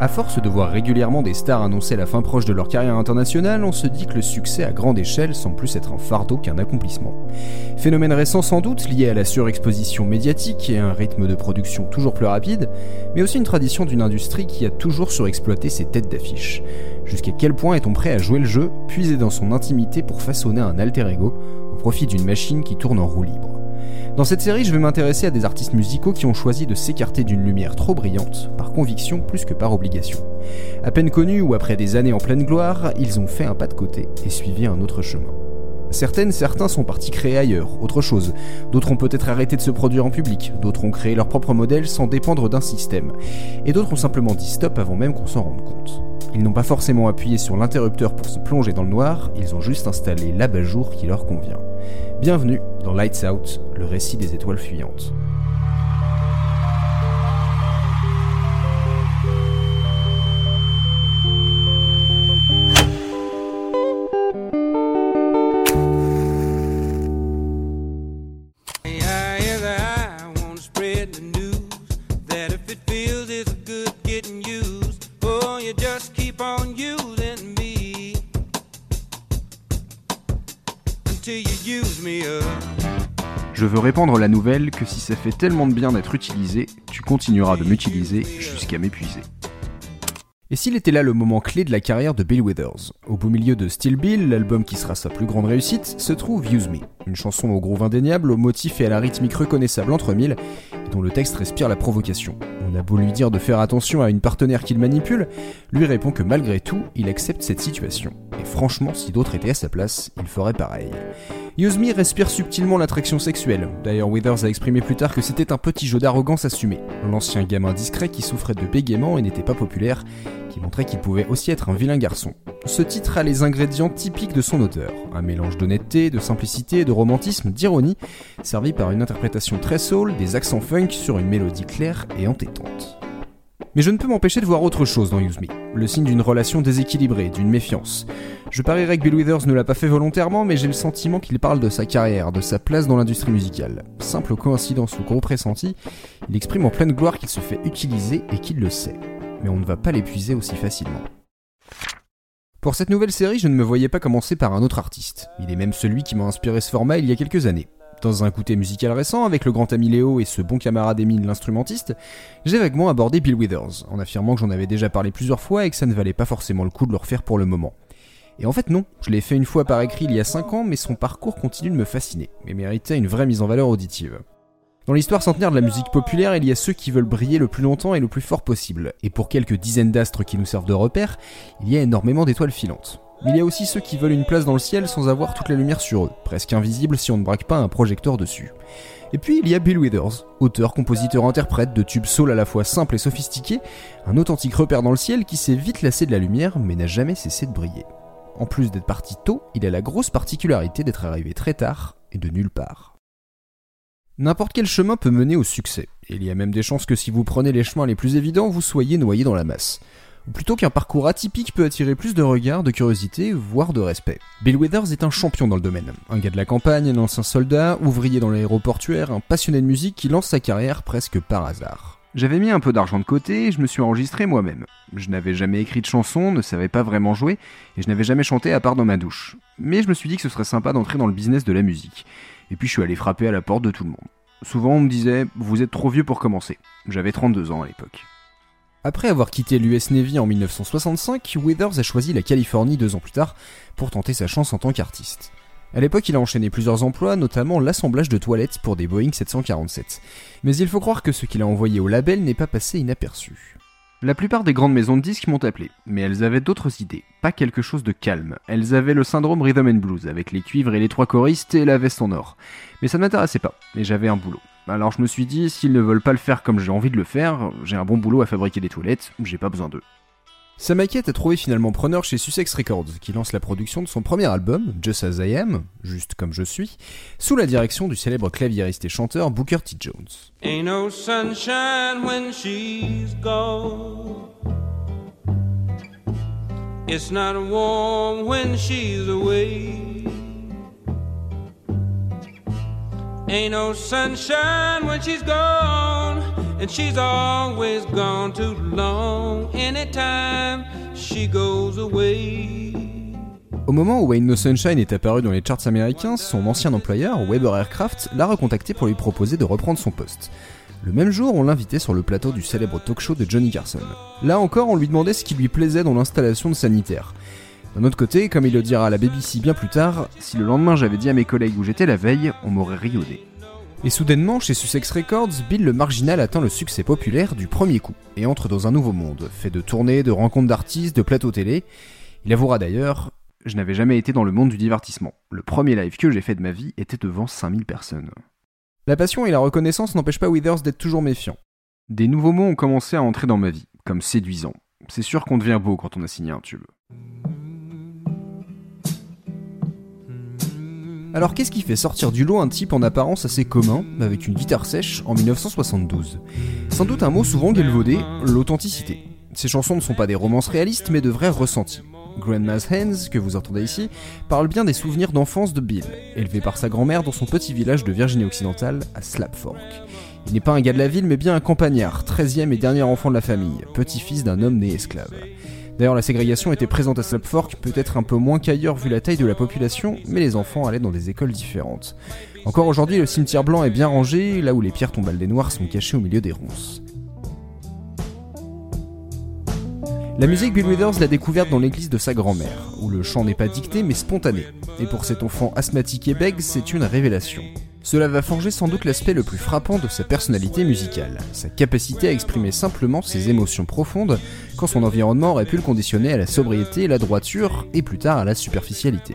À force de voir régulièrement des stars annoncer la fin proche de leur carrière internationale, on se dit que le succès à grande échelle semble plus être un fardeau qu'un accomplissement. Phénomène récent sans doute, lié à la surexposition médiatique et à un rythme de production toujours plus rapide, mais aussi une tradition d'une industrie qui a toujours surexploité ses têtes d'affiche. Jusqu'à quel point est-on prêt à jouer le jeu, puiser dans son intimité pour façonner un alter ego au profit d'une machine qui tourne en roue libre? Dans cette série, je vais m'intéresser à des artistes musicaux qui ont choisi de s'écarter d'une lumière trop brillante, par conviction plus que par obligation. À peine connus ou après des années en pleine gloire, ils ont fait un pas de côté et suivi un autre chemin. Certaines, certains sont partis créer ailleurs, autre chose. D'autres ont peut-être arrêté de se produire en public. D'autres ont créé leur propre modèle sans dépendre d'un système. Et d'autres ont simplement dit stop avant même qu'on s'en rende compte. Ils n'ont pas forcément appuyé sur l'interrupteur pour se plonger dans le noir, ils ont juste installé l'abat-jour qui leur convient. Bienvenue dans Lights Out, le récit des étoiles fuyantes. La nouvelle que si ça fait tellement de bien d'être utilisé, tu continueras de m'utiliser jusqu'à m'épuiser. Et s'il était là le moment clé de la carrière de Bill Withers? Au beau milieu de Still Bill, l'album qui sera sa plus grande réussite, se trouve Use Me, une chanson au groove indéniable, au motif et à la rythmique reconnaissable entre mille, dont le texte respire la provocation. On a beau lui dire de faire attention à une partenaire qu'il manipule, lui répond que malgré tout, il accepte cette situation. Et franchement, si d'autres étaient à sa place, il ferait pareil. Use Me respire subtilement l'attraction sexuelle. D'ailleurs, Withers a exprimé plus tard que c'était un petit jeu d'arrogance assumé. L'ancien gamin discret qui souffrait de bégaiement et n'était pas populaire, qui montrait qu'il pouvait aussi être un vilain garçon. Ce titre a les ingrédients typiques de son auteur. Un mélange d'honnêteté, de simplicité, de romantisme, d'ironie, servi par une interprétation très soul, des accents funk sur une mélodie claire et entêtante. Mais je ne peux m'empêcher de voir autre chose dans Use Me, le signe d'une relation déséquilibrée, d'une méfiance. Je parierais que Bill Withers ne l'a pas fait volontairement, mais j'ai le sentiment qu'il parle de sa carrière, de sa place dans l'industrie musicale. Simple coïncidence ou gros pressenti, il exprime en pleine gloire qu'il se fait utiliser et qu'il le sait. Mais on ne va pas l'épuiser aussi facilement. Pour cette nouvelle série, je ne me voyais pas commencer par un autre artiste. Il est même celui qui m'a inspiré ce format il y a quelques années. Dans un côté musical récent, avec le grand ami Léo et ce bon camarade Emile l'instrumentiste, j'ai vaguement abordé Bill Withers, en affirmant que j'en avais déjà parlé plusieurs fois et que ça ne valait pas forcément le coup de le refaire pour le moment. Et en fait non, je l'ai fait une fois par écrit il y a 5 ans, mais son parcours continue de me fasciner, et méritait une vraie mise en valeur auditive. Dans l'histoire centenaire de la musique populaire, il y a ceux qui veulent briller le plus longtemps et le plus fort possible, et pour quelques dizaines d'astres qui nous servent de repère, il y a énormément d'étoiles filantes. Mais il y a aussi ceux qui veulent une place dans le ciel sans avoir toute la lumière sur eux, presque invisible si on ne braque pas un projecteur dessus. Et puis il y a Bill Withers, auteur, compositeur, interprète de tubes soul à la fois simples et sophistiqués, un authentique repère dans le ciel qui s'est vite lassé de la lumière mais n'a jamais cessé de briller. En plus d'être parti tôt, il a la grosse particularité d'être arrivé très tard et de nulle part. N'importe quel chemin peut mener au succès, il y a même des chances que si vous prenez les chemins les plus évidents, vous soyez noyé dans la masse. Ou plutôt qu'un parcours atypique peut attirer plus de regards, de curiosité, voire de respect. Bill Withers est un champion dans le domaine. Un gars de la campagne, un ancien soldat, ouvrier dans l'aéroportuaire, un passionné de musique qui lance sa carrière presque par hasard. J'avais mis un peu d'argent de côté et je me suis enregistré moi-même. Je n'avais jamais écrit de chanson, ne savais pas vraiment jouer, et je n'avais jamais chanté à part dans ma douche. Mais je me suis dit que ce serait sympa d'entrer dans le business de la musique. Et puis je suis allé frapper à la porte de tout le monde. Souvent on me disait Vous êtes trop vieux pour commencer. J'avais 32 ans à l'époque. Après avoir quitté l'US Navy en 1965, Withers a choisi la Californie deux ans plus tard pour tenter sa chance en tant qu'artiste. À l'époque, il a enchaîné plusieurs emplois, notamment l'assemblage de toilettes pour des Boeing 747. Mais il faut croire que ce qu'il a envoyé au label n'est pas passé inaperçu. La plupart des grandes maisons de disques m'ont appelé, mais elles avaient d'autres idées, pas quelque chose de calme. Elles avaient le syndrome Rhythm and Blues, avec les cuivres et les trois choristes et la veste en or. Mais ça ne m'intéressait pas, et j'avais un boulot. Alors je me suis dit, s'ils ne veulent pas le faire comme j'ai envie de le faire, j'ai un bon boulot à fabriquer des toilettes, j'ai pas besoin d'eux. Sa maquette a trouvé finalement preneur chez Sussex Records, qui lance la production de son premier album, Just As I Am, juste comme je suis, sous la direction du célèbre claviériste et chanteur Booker T. Jones. Ain't no sunshine when she's gone. It's not warm when she's away. Ain't no sunshine when she's gone. And she's always gone too long. Anytime she goes away. Au moment où Wayne No Sunshine est apparu dans les charts américains, son ancien employeur, Weber Aircraft, l'a recontacté pour lui proposer de reprendre son poste. Le même jour, on l'invitait sur le plateau du célèbre talk show de Johnny Carson. Là encore, on lui demandait ce qui lui plaisait dans l'installation de sanitaire. D'un autre côté, comme il le dira à la BBC bien plus tard, si le lendemain j'avais dit à mes collègues où j'étais la veille, on m'aurait riodé. Et soudainement, chez Sussex Records, Bill le Marginal atteint le succès populaire du premier coup et entre dans un nouveau monde, fait de tournées, de rencontres d'artistes, de plateaux télé. Il avouera d'ailleurs Je n'avais jamais été dans le monde du divertissement. Le premier live que j'ai fait de ma vie était devant 5000 personnes. La passion et la reconnaissance n'empêchent pas Withers d'être toujours méfiant. Des nouveaux mots ont commencé à entrer dans ma vie, comme séduisant. C'est sûr qu'on devient beau quand on a signé un tube. Alors qu'est-ce qui fait sortir du lot un type en apparence assez commun, avec une guitare sèche, en 1972 Sans doute un mot souvent galvaudé, l'authenticité. Ces chansons ne sont pas des romances réalistes, mais de vrais ressentis. Grandma's Hands, que vous entendez ici, parle bien des souvenirs d'enfance de Bill, élevé par sa grand-mère dans son petit village de Virginie occidentale, à Slapfork. Il n'est pas un gars de la ville, mais bien un campagnard, 13e et dernier enfant de la famille, petit-fils d'un homme né esclave. D'ailleurs, la ségrégation était présente à Slapfork, peut-être un peu moins qu'ailleurs vu la taille de la population, mais les enfants allaient dans des écoles différentes. Encore aujourd'hui, le cimetière blanc est bien rangé, là où les pierres tombales des noirs sont cachées au milieu des ronces. La musique, Bill Withers l'a découverte dans l'église de sa grand-mère, où le chant n'est pas dicté mais spontané. Et pour cet enfant asthmatique et bègue, c'est une révélation. Cela va forger sans doute l'aspect le plus frappant de sa personnalité musicale, sa capacité à exprimer simplement ses émotions profondes quand son environnement aurait pu le conditionner à la sobriété, la droiture et plus tard à la superficialité.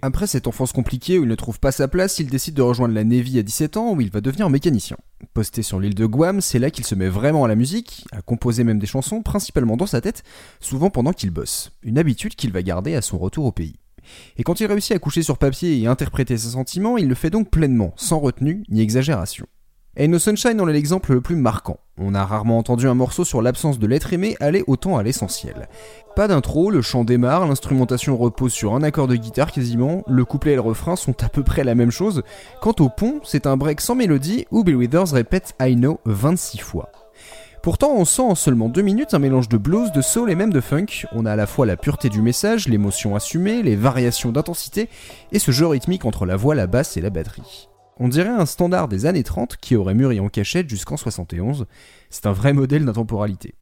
Après cette enfance compliquée où il ne trouve pas sa place, il décide de rejoindre la Navy à 17 ans où il va devenir mécanicien. Posté sur l'île de Guam, c'est là qu'il se met vraiment à la musique, à composer même des chansons, principalement dans sa tête, souvent pendant qu'il bosse, une habitude qu'il va garder à son retour au pays. Et quand il réussit à coucher sur papier et interpréter ses sentiments, il le fait donc pleinement, sans retenue ni exagération. Et Sunshine en est l'exemple le plus marquant. On a rarement entendu un morceau sur l'absence de l'être aimé aller autant à l'essentiel. Pas d'intro, le chant démarre, l'instrumentation repose sur un accord de guitare quasiment, le couplet et le refrain sont à peu près la même chose. Quant au pont, c'est un break sans mélodie où Bill Withers répète I know 26 fois. Pourtant, on sent en seulement deux minutes un mélange de blues, de soul et même de funk. On a à la fois la pureté du message, l'émotion assumée, les variations d'intensité et ce jeu rythmique entre la voix, la basse et la batterie. On dirait un standard des années 30 qui aurait mûri en cachette jusqu'en 71. C'est un vrai modèle d'intemporalité.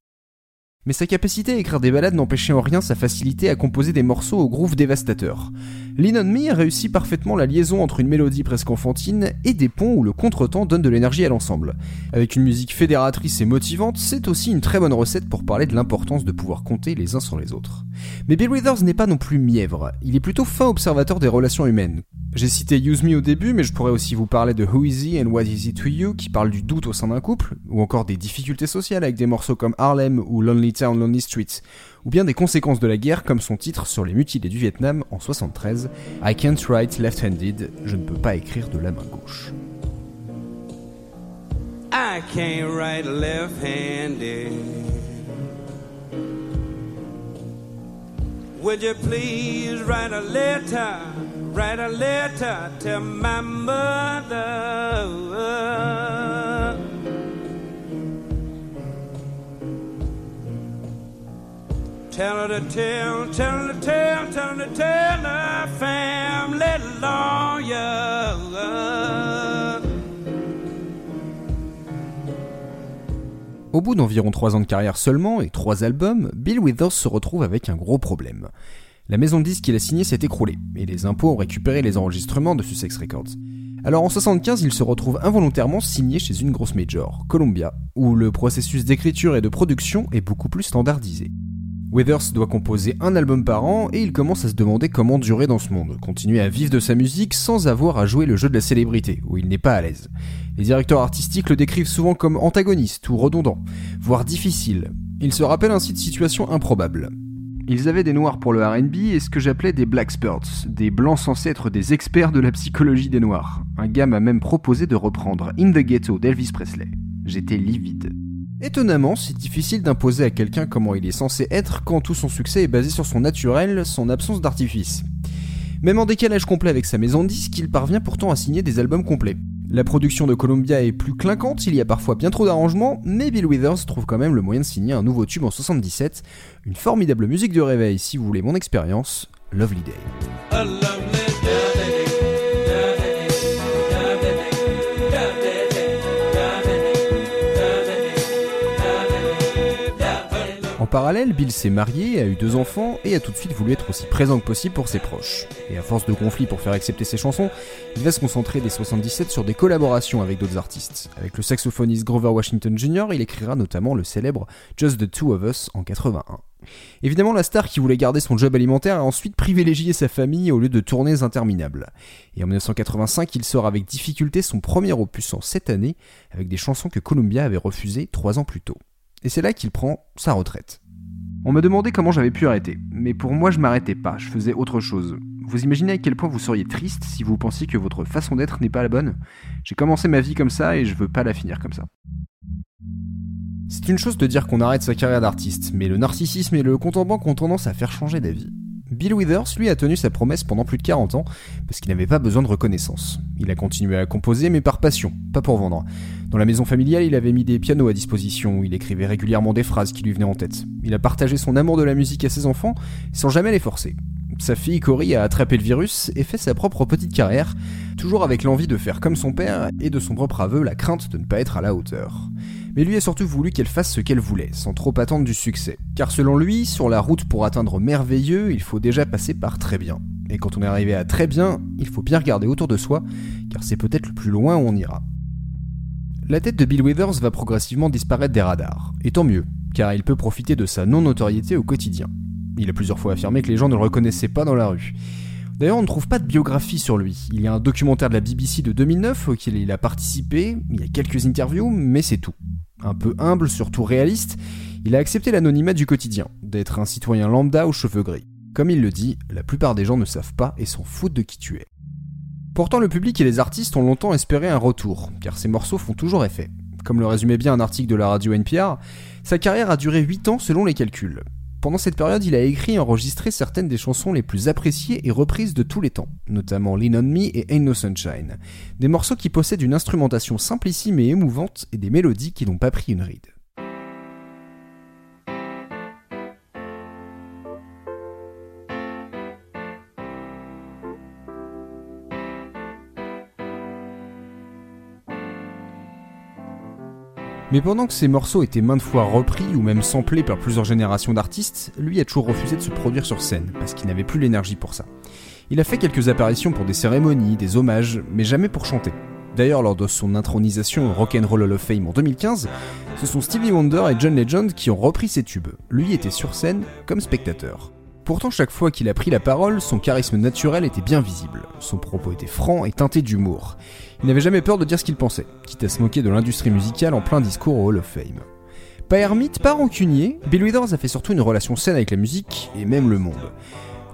Mais sa capacité à écrire des balades n'empêchait en rien sa facilité à composer des morceaux au groove dévastateur. Lean on Me réussit parfaitement la liaison entre une mélodie presque enfantine et des ponts où le contretemps donne de l'énergie à l'ensemble. Avec une musique fédératrice et motivante, c'est aussi une très bonne recette pour parler de l'importance de pouvoir compter les uns sur les autres. Mais Bill Withers n'est pas non plus mièvre, il est plutôt fin observateur des relations humaines. J'ai cité Use Me au début, mais je pourrais aussi vous parler de Who Is He and What Is He To You, qui parle du doute au sein d'un couple, ou encore des difficultés sociales avec des morceaux comme Harlem ou Lonely Town, Lonely Streets, ou bien des conséquences de la guerre comme son titre sur les mutilés du Vietnam en 73, I Can't Write Left-Handed, je ne peux pas écrire de la main gauche. I can't write left-handed. Would you please write a letter, write a letter to my mother? Tell her tell, her tell, her. Au bout d'environ 3 ans de carrière seulement et 3 albums, Bill Withers se retrouve avec un gros problème. La maison de disques qu'il a signée s'est écroulée, et les impôts ont récupéré les enregistrements de Sussex Records. Alors en 75, il se retrouve involontairement signé chez une grosse major, Columbia, où le processus d'écriture et de production est beaucoup plus standardisé. Withers doit composer un album par an et il commence à se demander comment durer dans ce monde, continuer à vivre de sa musique sans avoir à jouer le jeu de la célébrité, où il n'est pas à l'aise. Les directeurs artistiques le décrivent souvent comme antagoniste ou redondant, voire difficile. Il se rappelle ainsi de situations improbables. Ils avaient des noirs pour le RB et ce que j'appelais des black spurts, des blancs censés être des experts de la psychologie des noirs. Un gars m'a même proposé de reprendre In the Ghetto d'Elvis Presley. J'étais livide. Étonnamment, c'est difficile d'imposer à quelqu'un comment il est censé être quand tout son succès est basé sur son naturel, son absence d'artifice. Même en décalage complet avec sa maison de disques, il parvient pourtant à signer des albums complets. La production de Columbia est plus clinquante, il y a parfois bien trop d'arrangements, mais Bill Withers trouve quand même le moyen de signer un nouveau tube en 77, une formidable musique de réveil si vous voulez mon expérience, Lovely Day. Parallèle, Bill s'est marié, a eu deux enfants et a tout de suite voulu être aussi présent que possible pour ses proches. Et à force de conflits pour faire accepter ses chansons, il va se concentrer dès 77 sur des collaborations avec d'autres artistes. Avec le saxophoniste Grover Washington Jr., il écrira notamment le célèbre Just the Two of Us en 81. Évidemment, la star qui voulait garder son job alimentaire a ensuite privilégié sa famille au lieu de tournées interminables. Et en 1985, il sort avec difficulté son premier opus en cette année, avec des chansons que Columbia avait refusées trois ans plus tôt et c'est là qu'il prend sa retraite. On me demandait comment j'avais pu arrêter, mais pour moi je m'arrêtais pas, je faisais autre chose. Vous imaginez à quel point vous seriez triste si vous pensiez que votre façon d'être n'est pas la bonne? J'ai commencé ma vie comme ça et je veux pas la finir comme ça. C'est une chose de dire qu'on arrête sa carrière d'artiste, mais le narcissisme et le compte en banque ont tendance à faire changer d'avis. Bill Withers, lui, a tenu sa promesse pendant plus de 40 ans, parce qu'il n'avait pas besoin de reconnaissance. Il a continué à composer, mais par passion, pas pour vendre. Dans la maison familiale, il avait mis des pianos à disposition, il écrivait régulièrement des phrases qui lui venaient en tête. Il a partagé son amour de la musique à ses enfants, sans jamais les forcer. Sa fille Cory a attrapé le virus et fait sa propre petite carrière, toujours avec l'envie de faire comme son père et de son propre aveu la crainte de ne pas être à la hauteur mais lui a surtout voulu qu'elle fasse ce qu'elle voulait, sans trop attendre du succès. Car selon lui, sur la route pour atteindre merveilleux, il faut déjà passer par très bien. Et quand on est arrivé à très bien, il faut bien regarder autour de soi, car c'est peut-être le plus loin où on ira. La tête de Bill Withers va progressivement disparaître des radars, et tant mieux, car il peut profiter de sa non-notoriété au quotidien. Il a plusieurs fois affirmé que les gens ne le reconnaissaient pas dans la rue. D'ailleurs, on ne trouve pas de biographie sur lui. Il y a un documentaire de la BBC de 2009 auquel il a participé, il y a quelques interviews, mais c'est tout. Un peu humble, surtout réaliste, il a accepté l'anonymat du quotidien, d'être un citoyen lambda aux cheveux gris. Comme il le dit, la plupart des gens ne savent pas et s'en foutent de qui tu es. Pourtant, le public et les artistes ont longtemps espéré un retour, car ses morceaux font toujours effet. Comme le résumait bien un article de la radio NPR, sa carrière a duré 8 ans selon les calculs. Pendant cette période, il a écrit et enregistré certaines des chansons les plus appréciées et reprises de tous les temps, notamment Lean on Me et Ain't No Sunshine. Des morceaux qui possèdent une instrumentation simplissime et émouvante et des mélodies qui n'ont pas pris une ride. Mais pendant que ces morceaux étaient maintes fois repris ou même samplés par plusieurs générations d'artistes, lui a toujours refusé de se produire sur scène, parce qu'il n'avait plus l'énergie pour ça. Il a fait quelques apparitions pour des cérémonies, des hommages, mais jamais pour chanter. D'ailleurs, lors de son intronisation au Rock'n'Roll Hall of Fame en 2015, ce sont Stevie Wonder et John Legend qui ont repris ses tubes. Lui était sur scène comme spectateur. Pourtant, chaque fois qu'il a pris la parole, son charisme naturel était bien visible. Son propos était franc et teinté d'humour. Il n'avait jamais peur de dire ce qu'il pensait, quitte à se moquer de l'industrie musicale en plein discours au Hall of Fame. Pas ermite, pas rancunier, Bill Withers a fait surtout une relation saine avec la musique et même le monde.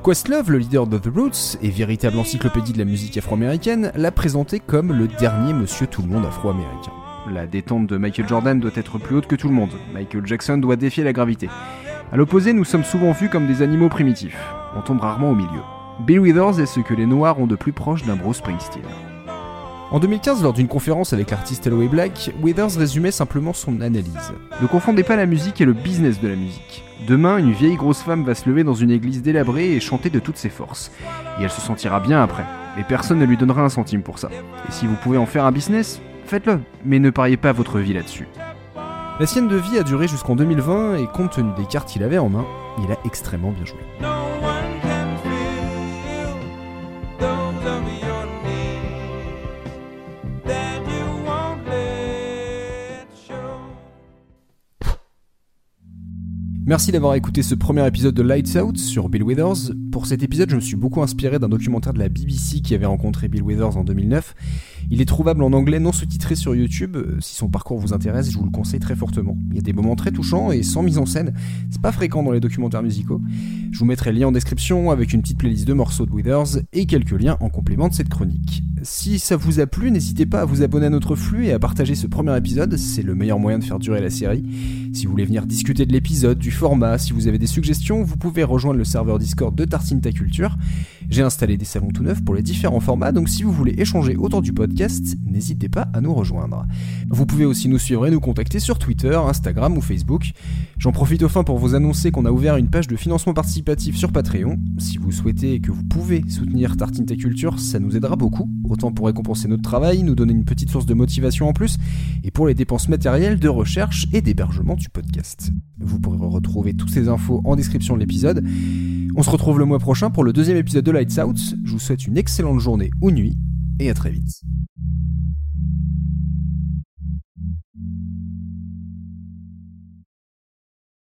Questlove, le leader de The Roots et véritable encyclopédie de la musique afro-américaine, l'a présenté comme le dernier monsieur tout le monde afro-américain. La détente de Michael Jordan doit être plus haute que tout le monde. Michael Jackson doit défier la gravité. À l'opposé, nous sommes souvent vus comme des animaux primitifs. On tombe rarement au milieu. Bill Withers est ce que les Noirs ont de plus proche d'un Bruce Springsteen. En 2015, lors d'une conférence avec l'artiste Eloy Black, Withers résumait simplement son analyse. Ne confondez pas la musique et le business de la musique. Demain, une vieille grosse femme va se lever dans une église délabrée et chanter de toutes ses forces. Et elle se sentira bien après. Et personne ne lui donnera un centime pour ça. Et si vous pouvez en faire un business, faites-le. Mais ne pariez pas votre vie là-dessus. La sienne de vie a duré jusqu'en 2020 et compte tenu des cartes qu'il avait en main, il a extrêmement bien joué. Merci d'avoir écouté ce premier épisode de Lights Out sur Bill Withers. Pour cet épisode, je me suis beaucoup inspiré d'un documentaire de la BBC qui avait rencontré Bill Withers en 2009. Il est trouvable en anglais non sous-titré sur YouTube. Si son parcours vous intéresse, je vous le conseille très fortement. Il y a des moments très touchants et sans mise en scène. C'est pas fréquent dans les documentaires musicaux. Je vous mettrai le lien en description avec une petite playlist de morceaux de Withers et quelques liens en complément de cette chronique. Si ça vous a plu, n'hésitez pas à vous abonner à notre flux et à partager ce premier épisode, c'est le meilleur moyen de faire durer la série. Si vous voulez venir discuter de l'épisode, du format, si vous avez des suggestions, vous pouvez rejoindre le serveur Discord de Tarsinta Culture. J'ai installé des salons tout neufs pour les différents formats, donc si vous voulez échanger autour du podcast, n'hésitez pas à nous rejoindre. Vous pouvez aussi nous suivre et nous contacter sur Twitter, Instagram ou Facebook. J'en profite au fin pour vous annoncer qu'on a ouvert une page de financement participatif sur Patreon. Si vous souhaitez et que vous pouvez soutenir Tartine Culture, ça nous aidera beaucoup, autant pour récompenser notre travail, nous donner une petite source de motivation en plus, et pour les dépenses matérielles de recherche et d'hébergement du podcast. Vous pourrez retrouver toutes ces infos en description de l'épisode. On se retrouve le mois prochain pour le deuxième épisode de Out. Je vous souhaite une excellente journée ou nuit et à très vite.